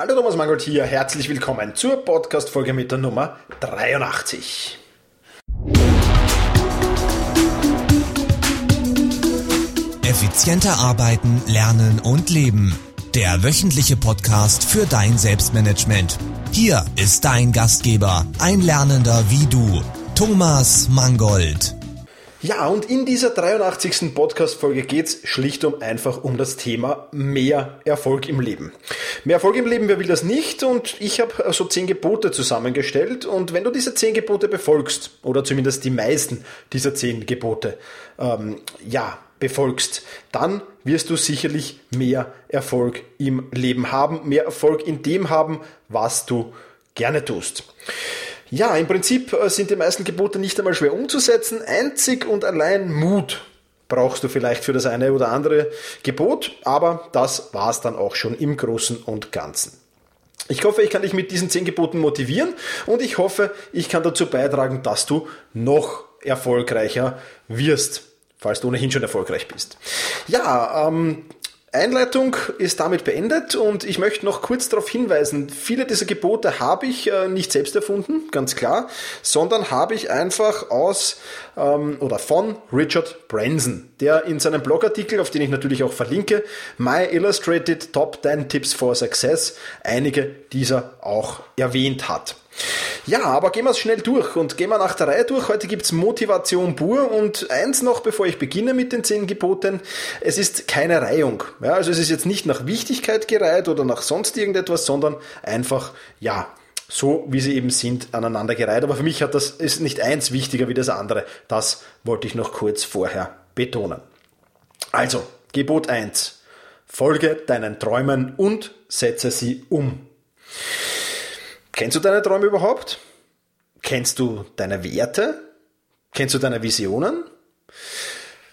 Hallo Thomas Mangold hier, herzlich willkommen zur Podcast-Folge mit der Nummer 83. Effizienter arbeiten, lernen und leben. Der wöchentliche Podcast für dein Selbstmanagement. Hier ist dein Gastgeber, ein Lernender wie du, Thomas Mangold. Ja, und in dieser 83. Podcast-Folge geht's schlicht und einfach um das Thema mehr Erfolg im Leben. Mehr Erfolg im Leben, wer will das nicht? Und ich habe so zehn Gebote zusammengestellt. Und wenn du diese zehn Gebote befolgst, oder zumindest die meisten dieser zehn Gebote, ähm, ja, befolgst, dann wirst du sicherlich mehr Erfolg im Leben haben, mehr Erfolg in dem haben, was du gerne tust. Ja, im Prinzip äh, sind die meisten Gebote nicht einmal schwer umzusetzen. Einzig und allein Mut brauchst du vielleicht für das eine oder andere Gebot, aber das war's dann auch schon im Großen und Ganzen. Ich hoffe, ich kann dich mit diesen zehn Geboten motivieren und ich hoffe, ich kann dazu beitragen, dass du noch erfolgreicher wirst, falls du ohnehin schon erfolgreich bist. Ja, ähm, Einleitung ist damit beendet und ich möchte noch kurz darauf hinweisen, viele dieser Gebote habe ich äh, nicht selbst erfunden, ganz klar, sondern habe ich einfach aus ähm, oder von Richard Branson, der in seinem Blogartikel, auf den ich natürlich auch verlinke, My Illustrated Top 10 Tips for Success, einige dieser auch erwähnt hat. Ja, aber gehen wir es schnell durch und gehen wir nach der Reihe durch. Heute gibt's Motivation pur und eins noch, bevor ich beginne mit den zehn Geboten. Es ist keine Reihung. Ja, also es ist jetzt nicht nach Wichtigkeit gereiht oder nach sonst irgendetwas, sondern einfach, ja, so wie sie eben sind, aneinander gereiht. Aber für mich hat das, ist nicht eins wichtiger wie das andere. Das wollte ich noch kurz vorher betonen. Also, Gebot 1. Folge deinen Träumen und setze sie um. Kennst du deine Träume überhaupt? Kennst du deine Werte? Kennst du deine Visionen?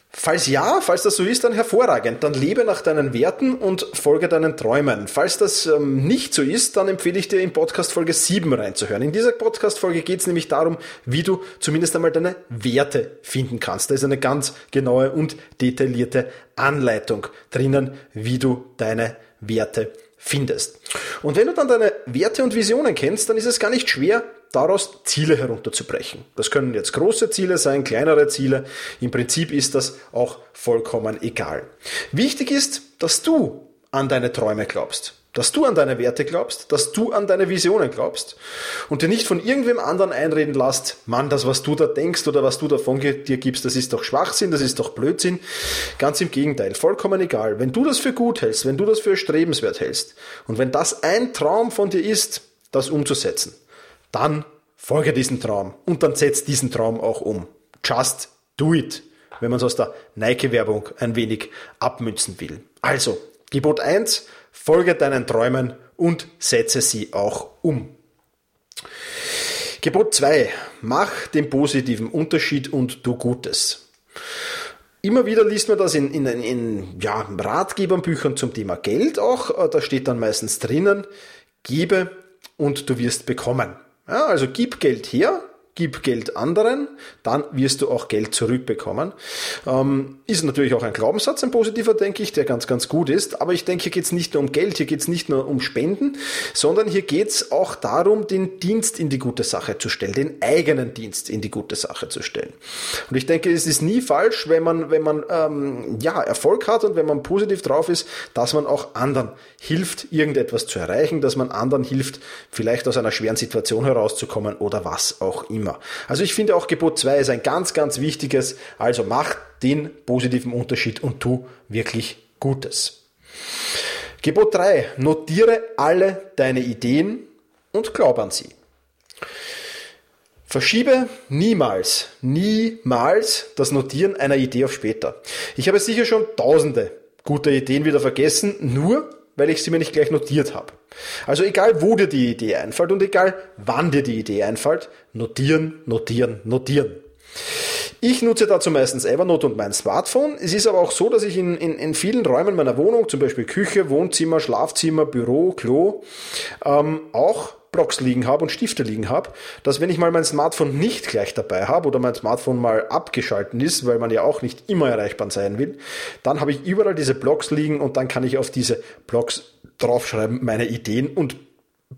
Falls ja, falls das so ist, dann hervorragend. Dann lebe nach deinen Werten und folge deinen Träumen. Falls das ähm, nicht so ist, dann empfehle ich dir in Podcast Folge 7 reinzuhören. In dieser Podcast Folge geht es nämlich darum, wie du zumindest einmal deine Werte finden kannst. Da ist eine ganz genaue und detaillierte Anleitung drinnen, wie du deine Werte findest. Und wenn du dann deine Werte und Visionen kennst, dann ist es gar nicht schwer, daraus Ziele herunterzubrechen. Das können jetzt große Ziele sein, kleinere Ziele. Im Prinzip ist das auch vollkommen egal. Wichtig ist, dass du an deine Träume glaubst dass du an deine Werte glaubst, dass du an deine Visionen glaubst und dir nicht von irgendwem anderen einreden lässt, Mann, das, was du da denkst oder was du davon dir gibst, das ist doch Schwachsinn, das ist doch Blödsinn. Ganz im Gegenteil, vollkommen egal. Wenn du das für gut hältst, wenn du das für strebenswert hältst und wenn das ein Traum von dir ist, das umzusetzen, dann folge diesem Traum und dann setz diesen Traum auch um. Just do it, wenn man es aus der Nike-Werbung ein wenig abmünzen will. Also, Gebot 1, Folge deinen Träumen und setze sie auch um. Gebot 2. Mach den positiven Unterschied und tu Gutes. Immer wieder liest man das in, in, in ja, Ratgeberbüchern zum Thema Geld auch. Da steht dann meistens drinnen, gebe und du wirst bekommen. Ja, also gib Geld her gib Geld anderen, dann wirst du auch Geld zurückbekommen. Ähm, ist natürlich auch ein Glaubenssatz, ein positiver, denke ich, der ganz, ganz gut ist. Aber ich denke, hier geht es nicht nur um Geld, hier geht es nicht nur um Spenden, sondern hier geht es auch darum, den Dienst in die gute Sache zu stellen, den eigenen Dienst in die gute Sache zu stellen. Und ich denke, es ist nie falsch, wenn man, wenn man ähm, ja, Erfolg hat und wenn man positiv drauf ist, dass man auch anderen hilft, irgendetwas zu erreichen, dass man anderen hilft, vielleicht aus einer schweren Situation herauszukommen oder was auch immer immer. Also ich finde auch Gebot 2 ist ein ganz, ganz wichtiges. Also mach den positiven Unterschied und tu wirklich Gutes. Gebot 3. Notiere alle deine Ideen und glaub an sie. Verschiebe niemals, niemals das Notieren einer Idee auf später. Ich habe sicher schon tausende gute Ideen wieder vergessen, nur weil ich sie mir nicht gleich notiert habe. Also egal, wo dir die Idee einfällt und egal, wann dir die Idee einfällt, notieren, notieren, notieren. Ich nutze dazu meistens Evernote und mein Smartphone. Es ist aber auch so, dass ich in, in, in vielen Räumen meiner Wohnung, zum Beispiel Küche, Wohnzimmer, Schlafzimmer, Büro, Klo, ähm, auch Blocks liegen habe und Stifte liegen habe, dass wenn ich mal mein Smartphone nicht gleich dabei habe oder mein Smartphone mal abgeschalten ist, weil man ja auch nicht immer erreichbar sein will, dann habe ich überall diese Blocks liegen und dann kann ich auf diese Blocks draufschreiben meine Ideen und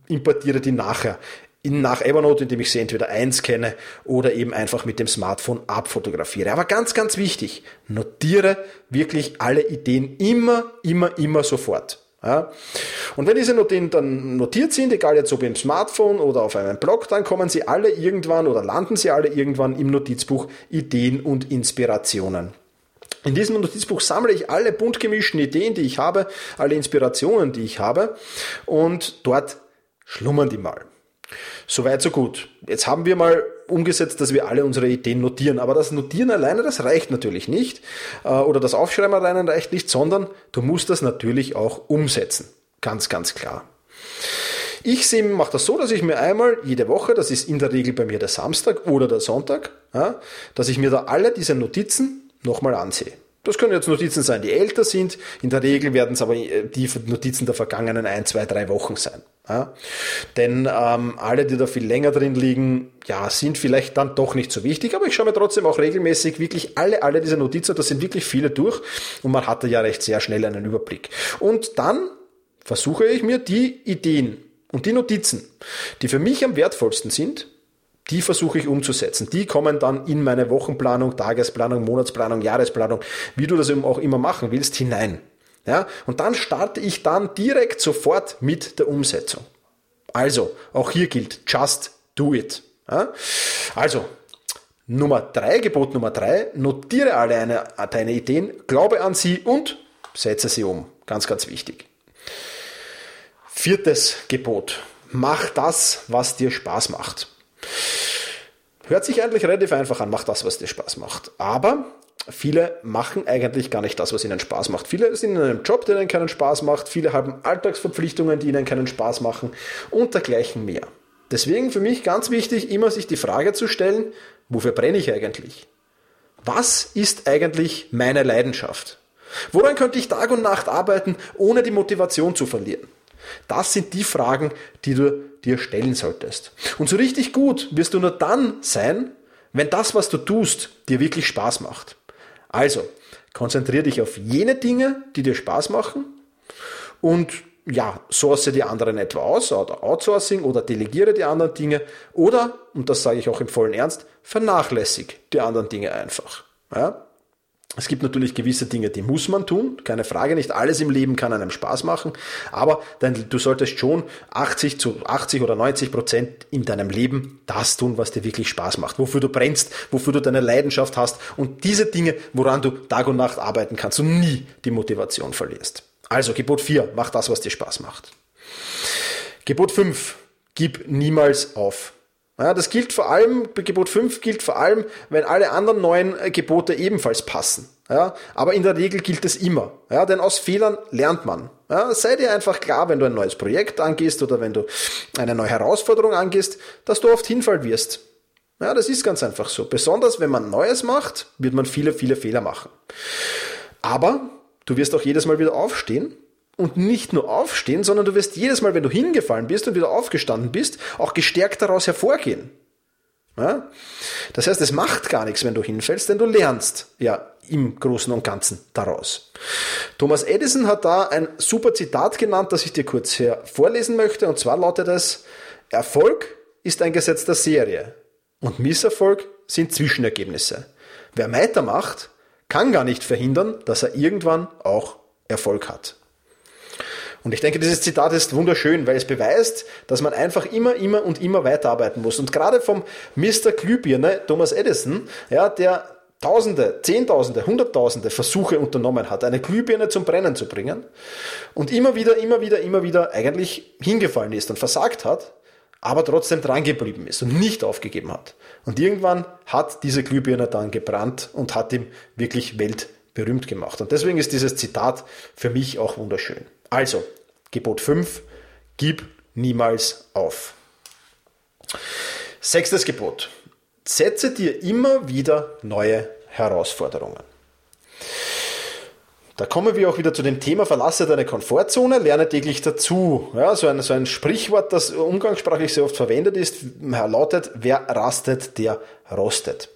importiere die nachher in, nach Evernote, indem ich sie entweder einscanne oder eben einfach mit dem Smartphone abfotografiere. Aber ganz, ganz wichtig, notiere wirklich alle Ideen immer, immer, immer sofort. Ja. Und wenn diese Ideen dann notiert sind, egal jetzt ob im Smartphone oder auf einem Blog, dann kommen sie alle irgendwann oder landen sie alle irgendwann im Notizbuch Ideen und Inspirationen. In diesem Notizbuch sammle ich alle bunt gemischten Ideen, die ich habe, alle Inspirationen, die ich habe und dort schlummern die mal. Soweit, so gut. Jetzt haben wir mal umgesetzt, dass wir alle unsere Ideen notieren. Aber das Notieren alleine, das reicht natürlich nicht. Äh, oder das Aufschreiben alleine reicht nicht, sondern du musst das natürlich auch umsetzen. Ganz, ganz klar. Ich mache das so, dass ich mir einmal jede Woche, das ist in der Regel bei mir der Samstag oder der Sonntag, dass ich mir da alle diese Notizen nochmal ansehe. Das können jetzt Notizen sein, die älter sind. In der Regel werden es aber äh, die Notizen der vergangenen ein, zwei, drei Wochen sein. Ja? Denn ähm, alle, die da viel länger drin liegen, ja, sind vielleicht dann doch nicht so wichtig. Aber ich schaue mir trotzdem auch regelmäßig wirklich alle, alle diese Notizen, das sind wirklich viele durch. Und man hatte ja recht sehr schnell einen Überblick. Und dann versuche ich mir die Ideen und die Notizen, die für mich am wertvollsten sind, die versuche ich umzusetzen. Die kommen dann in meine Wochenplanung, Tagesplanung, Monatsplanung, Jahresplanung, wie du das eben auch immer machen willst, hinein. Ja, und dann starte ich dann direkt sofort mit der Umsetzung. Also, auch hier gilt, just do it. Ja? Also, Nummer drei, Gebot Nummer drei, notiere alle eine, deine Ideen, glaube an sie und setze sie um. Ganz, ganz wichtig. Viertes Gebot. Mach das, was dir Spaß macht. Hört sich eigentlich relativ einfach an, mach das, was dir Spaß macht. Aber viele machen eigentlich gar nicht das, was ihnen Spaß macht. Viele sind in einem Job, der ihnen keinen Spaß macht. Viele haben Alltagsverpflichtungen, die ihnen keinen Spaß machen und dergleichen mehr. Deswegen für mich ganz wichtig, immer sich die Frage zu stellen, wofür brenne ich eigentlich? Was ist eigentlich meine Leidenschaft? Woran könnte ich Tag und Nacht arbeiten, ohne die Motivation zu verlieren? Das sind die Fragen, die du dir stellen solltest. Und so richtig gut wirst du nur dann sein, wenn das, was du tust, dir wirklich Spaß macht. Also, konzentriere dich auf jene Dinge, die dir Spaß machen und ja, source die anderen etwa aus oder Outsourcing oder delegiere die anderen Dinge oder, und das sage ich auch im vollen Ernst, vernachlässig die anderen Dinge einfach. Ja? Es gibt natürlich gewisse Dinge, die muss man tun, keine Frage, nicht alles im Leben kann einem Spaß machen, aber du solltest schon 80 zu 80 oder 90 Prozent in deinem Leben das tun, was dir wirklich Spaß macht, wofür du brennst, wofür du deine Leidenschaft hast und diese Dinge, woran du Tag und Nacht arbeiten kannst und nie die Motivation verlierst. Also Gebot 4, mach das, was dir Spaß macht. Gebot 5, gib niemals auf. Ja, das gilt vor allem, Gebot 5 gilt vor allem, wenn alle anderen neuen Gebote ebenfalls passen. Ja, aber in der Regel gilt es immer. Ja, denn aus Fehlern lernt man. Ja, sei dir einfach klar, wenn du ein neues Projekt angehst oder wenn du eine neue Herausforderung angehst, dass du oft hinfallen wirst. Ja, das ist ganz einfach so. Besonders wenn man Neues macht, wird man viele, viele Fehler machen. Aber du wirst auch jedes Mal wieder aufstehen und nicht nur aufstehen, sondern du wirst jedes Mal, wenn du hingefallen bist und wieder aufgestanden bist, auch gestärkt daraus hervorgehen. Ja? Das heißt, es macht gar nichts, wenn du hinfällst, denn du lernst ja im Großen und Ganzen daraus. Thomas Edison hat da ein super Zitat genannt, das ich dir kurz hier vorlesen möchte, und zwar lautet es, Erfolg ist ein Gesetz der Serie und Misserfolg sind Zwischenergebnisse. Wer weitermacht, kann gar nicht verhindern, dass er irgendwann auch Erfolg hat. Und ich denke, dieses Zitat ist wunderschön, weil es beweist, dass man einfach immer, immer und immer weiterarbeiten muss. Und gerade vom Mr. Glühbirne, Thomas Edison, ja, der Tausende, Zehntausende, Hunderttausende Versuche unternommen hat, eine Glühbirne zum Brennen zu bringen und immer wieder, immer wieder, immer wieder eigentlich hingefallen ist und versagt hat, aber trotzdem dran geblieben ist und nicht aufgegeben hat. Und irgendwann hat diese Glühbirne dann gebrannt und hat ihm wirklich weltberühmt gemacht. Und deswegen ist dieses Zitat für mich auch wunderschön. Also, Gebot 5, gib niemals auf. Sechstes Gebot. Setze dir immer wieder neue Herausforderungen. Da kommen wir auch wieder zu dem Thema, verlasse deine Komfortzone, lerne täglich dazu. Ja, so ein, so ein Sprichwort, das umgangssprachlich sehr oft verwendet ist, lautet, wer rastet, der rostet.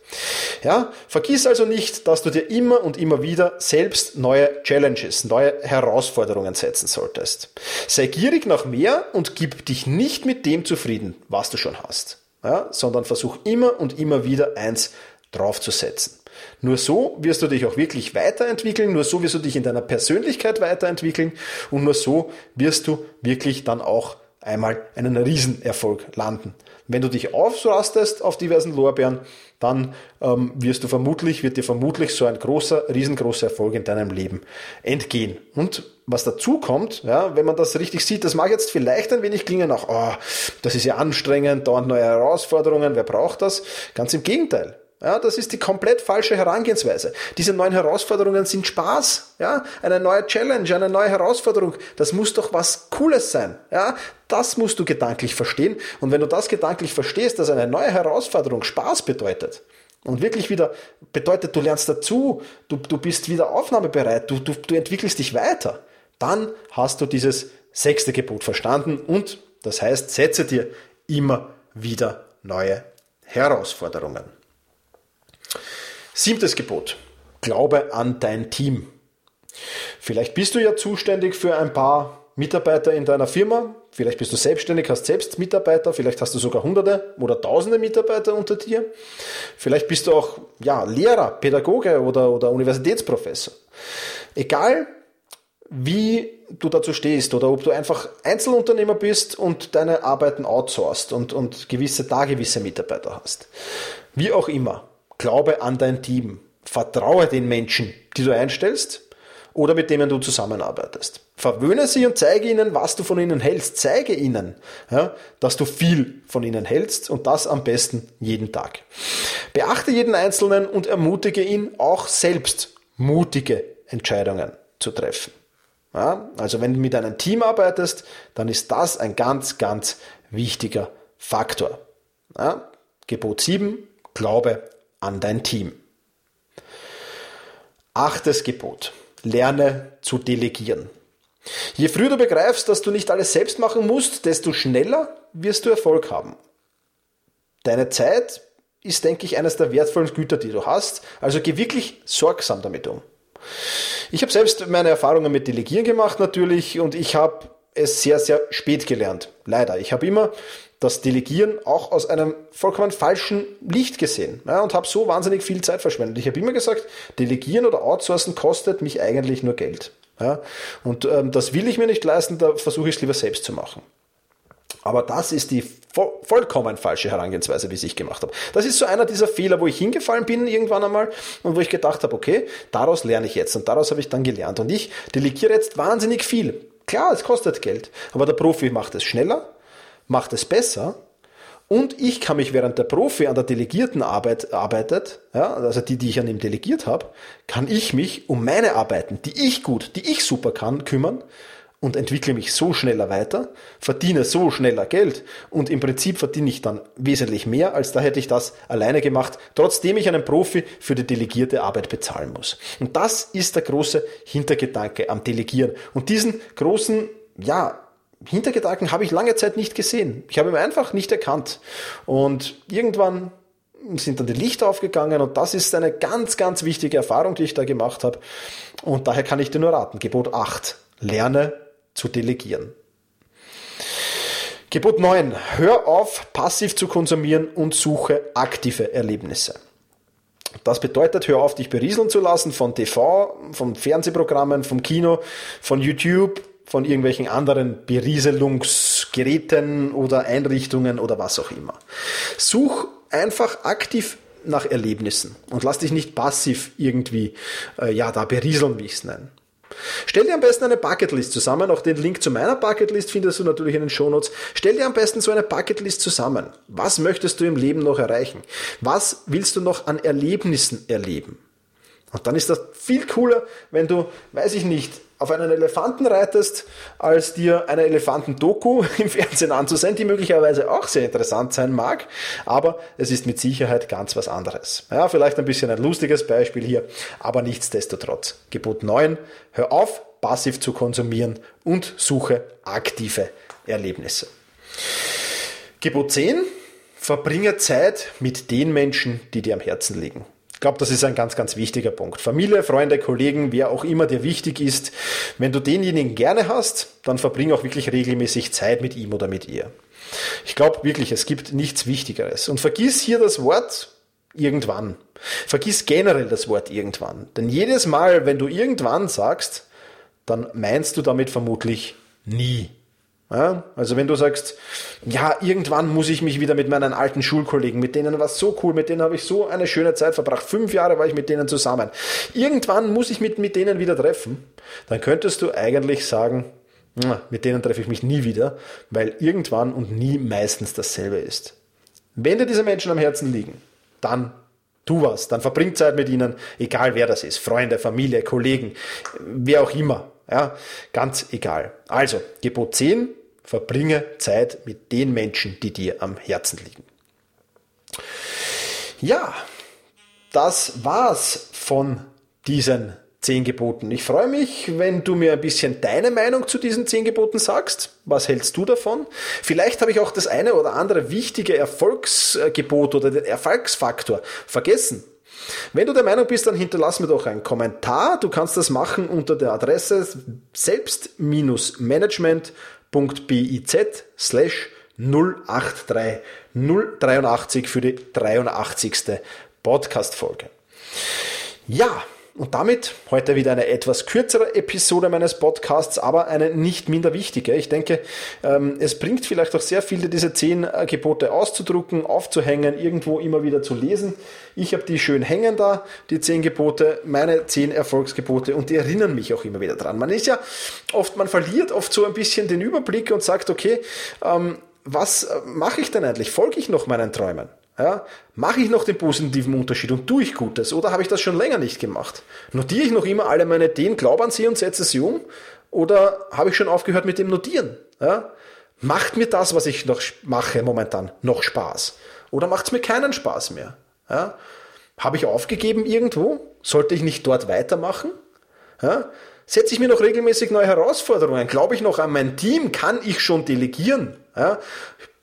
Ja, vergiss also nicht, dass du dir immer und immer wieder selbst neue Challenges, neue Herausforderungen setzen solltest. Sei gierig nach mehr und gib dich nicht mit dem zufrieden, was du schon hast, ja, sondern versuch immer und immer wieder eins draufzusetzen. Nur so wirst du dich auch wirklich weiterentwickeln, nur so wirst du dich in deiner Persönlichkeit weiterentwickeln und nur so wirst du wirklich dann auch einmal einen Riesenerfolg landen. Wenn du dich ausrastest auf diversen Lorbeeren, dann ähm, wirst du vermutlich, wird dir vermutlich so ein großer, riesengroßer Erfolg in deinem Leben entgehen. Und was dazu kommt, ja, wenn man das richtig sieht, das mag jetzt vielleicht ein wenig klingen nach, oh, das ist ja anstrengend, dauernd neue Herausforderungen, wer braucht das? Ganz im Gegenteil. Ja, das ist die komplett falsche Herangehensweise. Diese neuen Herausforderungen sind Spaß. Ja, eine neue Challenge, eine neue Herausforderung. Das muss doch was Cooles sein. Ja, das musst du gedanklich verstehen. Und wenn du das gedanklich verstehst, dass eine neue Herausforderung Spaß bedeutet, und wirklich wieder bedeutet, du lernst dazu, du, du bist wieder aufnahmebereit, du, du, du entwickelst dich weiter, dann hast du dieses sechste Gebot verstanden und das heißt, setze dir immer wieder neue Herausforderungen. Siebtes Gebot. Glaube an dein Team. Vielleicht bist du ja zuständig für ein paar Mitarbeiter in deiner Firma. Vielleicht bist du selbstständig, hast selbst Mitarbeiter. Vielleicht hast du sogar hunderte oder tausende Mitarbeiter unter dir. Vielleicht bist du auch, ja, Lehrer, Pädagoge oder, oder Universitätsprofessor. Egal, wie du dazu stehst oder ob du einfach Einzelunternehmer bist und deine Arbeiten outsourcest und, und gewisse, da gewisse Mitarbeiter hast. Wie auch immer. Glaube an dein Team. Vertraue den Menschen, die du einstellst oder mit denen du zusammenarbeitest. Verwöhne sie und zeige ihnen, was du von ihnen hältst. Zeige ihnen, ja, dass du viel von ihnen hältst und das am besten jeden Tag. Beachte jeden Einzelnen und ermutige ihn auch selbst mutige Entscheidungen zu treffen. Ja, also wenn du mit einem Team arbeitest, dann ist das ein ganz, ganz wichtiger Faktor. Ja, Gebot 7, Glaube an dein Team. Achtes Gebot. Lerne zu delegieren. Je früher du begreifst, dass du nicht alles selbst machen musst, desto schneller wirst du Erfolg haben. Deine Zeit ist, denke ich, eines der wertvollen Güter, die du hast. Also geh wirklich sorgsam damit um. Ich habe selbst meine Erfahrungen mit Delegieren gemacht natürlich und ich habe es sehr, sehr spät gelernt. Leider. Ich habe immer das Delegieren auch aus einem vollkommen falschen Licht gesehen ja, und habe so wahnsinnig viel Zeit verschwendet. Ich habe immer gesagt, Delegieren oder Outsourcen kostet mich eigentlich nur Geld. Ja, und ähm, das will ich mir nicht leisten, da versuche ich es lieber selbst zu machen. Aber das ist die vo vollkommen falsche Herangehensweise, wie ich gemacht habe. Das ist so einer dieser Fehler, wo ich hingefallen bin irgendwann einmal und wo ich gedacht habe, okay, daraus lerne ich jetzt und daraus habe ich dann gelernt. Und ich delegiere jetzt wahnsinnig viel. Klar, es kostet Geld, aber der Profi macht es schneller, macht es besser und ich kann mich, während der Profi an der delegierten Arbeit arbeitet, ja, also die, die ich an ihm delegiert habe, kann ich mich um meine Arbeiten, die ich gut, die ich super kann, kümmern und entwickle mich so schneller weiter, verdiene so schneller Geld und im Prinzip verdiene ich dann wesentlich mehr, als da hätte ich das alleine gemacht, trotzdem ich einen Profi für die delegierte Arbeit bezahlen muss. Und das ist der große Hintergedanke am Delegieren. Und diesen großen, ja, Hintergedanken habe ich lange Zeit nicht gesehen. Ich habe ihn einfach nicht erkannt. Und irgendwann sind dann die Lichter aufgegangen und das ist eine ganz, ganz wichtige Erfahrung, die ich da gemacht habe. Und daher kann ich dir nur raten. Gebot 8. Lerne zu delegieren. Gebot 9. Hör auf, passiv zu konsumieren und suche aktive Erlebnisse. Das bedeutet, hör auf, dich berieseln zu lassen von TV, von Fernsehprogrammen, vom Kino, von YouTube, von irgendwelchen anderen Berieselungsgeräten oder Einrichtungen oder was auch immer. Such einfach aktiv nach Erlebnissen und lass dich nicht passiv irgendwie, äh, ja, da berieseln, wie ich es nenne. Stell dir am besten eine Bucketlist zusammen. Auch den Link zu meiner Bucketlist findest du natürlich in den Shownotes. Stell dir am besten so eine Bucketlist zusammen. Was möchtest du im Leben noch erreichen? Was willst du noch an Erlebnissen erleben? Und dann ist das viel cooler, wenn du, weiß ich nicht, auf einen Elefanten reitest, als dir eine Elefanten-Doku im Fernsehen anzusehen, die möglicherweise auch sehr interessant sein mag, aber es ist mit Sicherheit ganz was anderes. Ja, vielleicht ein bisschen ein lustiges Beispiel hier, aber nichtsdestotrotz. Gebot 9, hör auf, passiv zu konsumieren und suche aktive Erlebnisse. Gebot 10, verbringe Zeit mit den Menschen, die dir am Herzen liegen glaube, das ist ein ganz, ganz wichtiger Punkt. Familie, Freunde, Kollegen, wer auch immer dir wichtig ist, wenn du denjenigen gerne hast, dann verbring auch wirklich regelmäßig Zeit mit ihm oder mit ihr. Ich glaube wirklich, es gibt nichts Wichtigeres. Und vergiss hier das Wort irgendwann. Vergiss generell das Wort irgendwann. Denn jedes Mal, wenn du irgendwann sagst, dann meinst du damit vermutlich nie. Ja, also wenn du sagst, ja, irgendwann muss ich mich wieder mit meinen alten Schulkollegen, mit denen war es so cool, mit denen habe ich so eine schöne Zeit verbracht, fünf Jahre war ich mit denen zusammen, irgendwann muss ich mit, mit denen wieder treffen, dann könntest du eigentlich sagen, mit denen treffe ich mich nie wieder, weil irgendwann und nie meistens dasselbe ist. Wenn dir diese Menschen am Herzen liegen, dann tu was, dann verbring Zeit mit ihnen, egal wer das ist, Freunde, Familie, Kollegen, wer auch immer. Ja, ganz egal. Also, Gebot 10, Verbringe Zeit mit den Menschen, die dir am Herzen liegen. Ja, das war's von diesen zehn Geboten. Ich freue mich, wenn du mir ein bisschen deine Meinung zu diesen zehn Geboten sagst. Was hältst du davon? Vielleicht habe ich auch das eine oder andere wichtige Erfolgsgebot oder den Erfolgsfaktor vergessen. Wenn du der Meinung bist, dann hinterlass mir doch einen Kommentar. Du kannst das machen unter der Adresse selbst-management.com biz slash 083 083 für die 83. Podcast-Folge. Ja, und damit heute wieder eine etwas kürzere Episode meines Podcasts, aber eine nicht minder wichtige. Ich denke, ähm, es bringt vielleicht auch sehr viele diese zehn äh, Gebote auszudrucken, aufzuhängen, irgendwo immer wieder zu lesen. Ich habe die schön hängen da, die zehn Gebote, meine zehn Erfolgsgebote und die erinnern mich auch immer wieder dran. Man ist ja oft, man verliert oft so ein bisschen den Überblick und sagt, okay, ähm, was äh, mache ich denn eigentlich? Folge ich noch meinen Träumen? Ja, mache ich noch den positiven Unterschied und tue ich Gutes oder habe ich das schon länger nicht gemacht? Notiere ich noch immer alle meine Ideen, glaube an sie und setze sie um oder habe ich schon aufgehört mit dem Notieren? Ja, macht mir das, was ich noch mache momentan, noch Spaß? Oder macht es mir keinen Spaß mehr? Ja, habe ich aufgegeben irgendwo? Sollte ich nicht dort weitermachen? Setze ich mir noch regelmäßig neue Herausforderungen? Glaube ich noch an mein Team? Kann ich schon delegieren? Ja,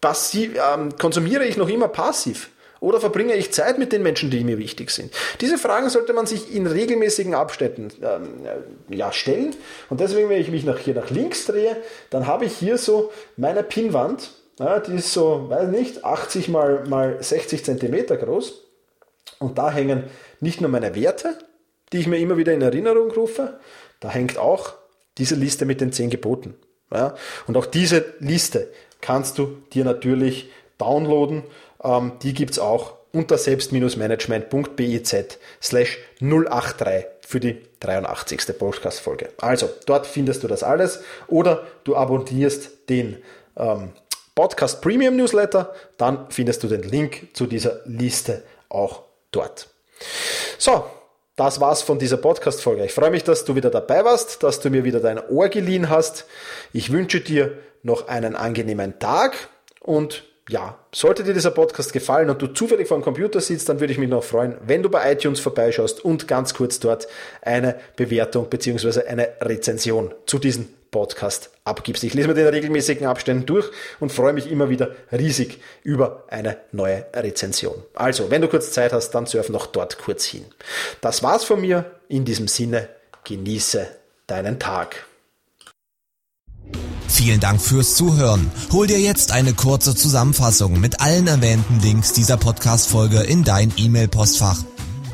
passiv, ähm, konsumiere ich noch immer passiv? Oder verbringe ich Zeit mit den Menschen, die mir wichtig sind? Diese Fragen sollte man sich in regelmäßigen Abständen ähm, ja, stellen. Und deswegen, wenn ich mich nach, hier nach links drehe, dann habe ich hier so meine Pinnwand. Ja, die ist so, weiß nicht, 80 mal, mal 60 Zentimeter groß. Und da hängen nicht nur meine Werte, die ich mir immer wieder in Erinnerung rufe, da hängt auch diese Liste mit den 10 Geboten. Ja, und auch diese Liste kannst du dir natürlich downloaden. Ähm, die gibt es auch unter selbst-management.biz slash 083 für die 83. Podcast-Folge. Also, dort findest du das alles oder du abonnierst den ähm, Podcast Premium Newsletter, dann findest du den Link zu dieser Liste auch dort. So, das war's von dieser Podcast-Folge. Ich freue mich, dass du wieder dabei warst, dass du mir wieder dein Ohr geliehen hast. Ich wünsche dir noch einen angenehmen Tag und ja, sollte dir dieser Podcast gefallen und du zufällig vor dem Computer sitzt, dann würde ich mich noch freuen, wenn du bei iTunes vorbeischaust und ganz kurz dort eine Bewertung bzw. eine Rezension zu diesem Podcast abgibst. Ich lese mir den regelmäßigen Abständen durch und freue mich immer wieder riesig über eine neue Rezension. Also, wenn du kurz Zeit hast, dann surf noch dort kurz hin. Das war's von mir. In diesem Sinne, genieße deinen Tag. Vielen Dank fürs Zuhören. Hol dir jetzt eine kurze Zusammenfassung mit allen erwähnten Links dieser Podcast-Folge in dein E-Mail-Postfach.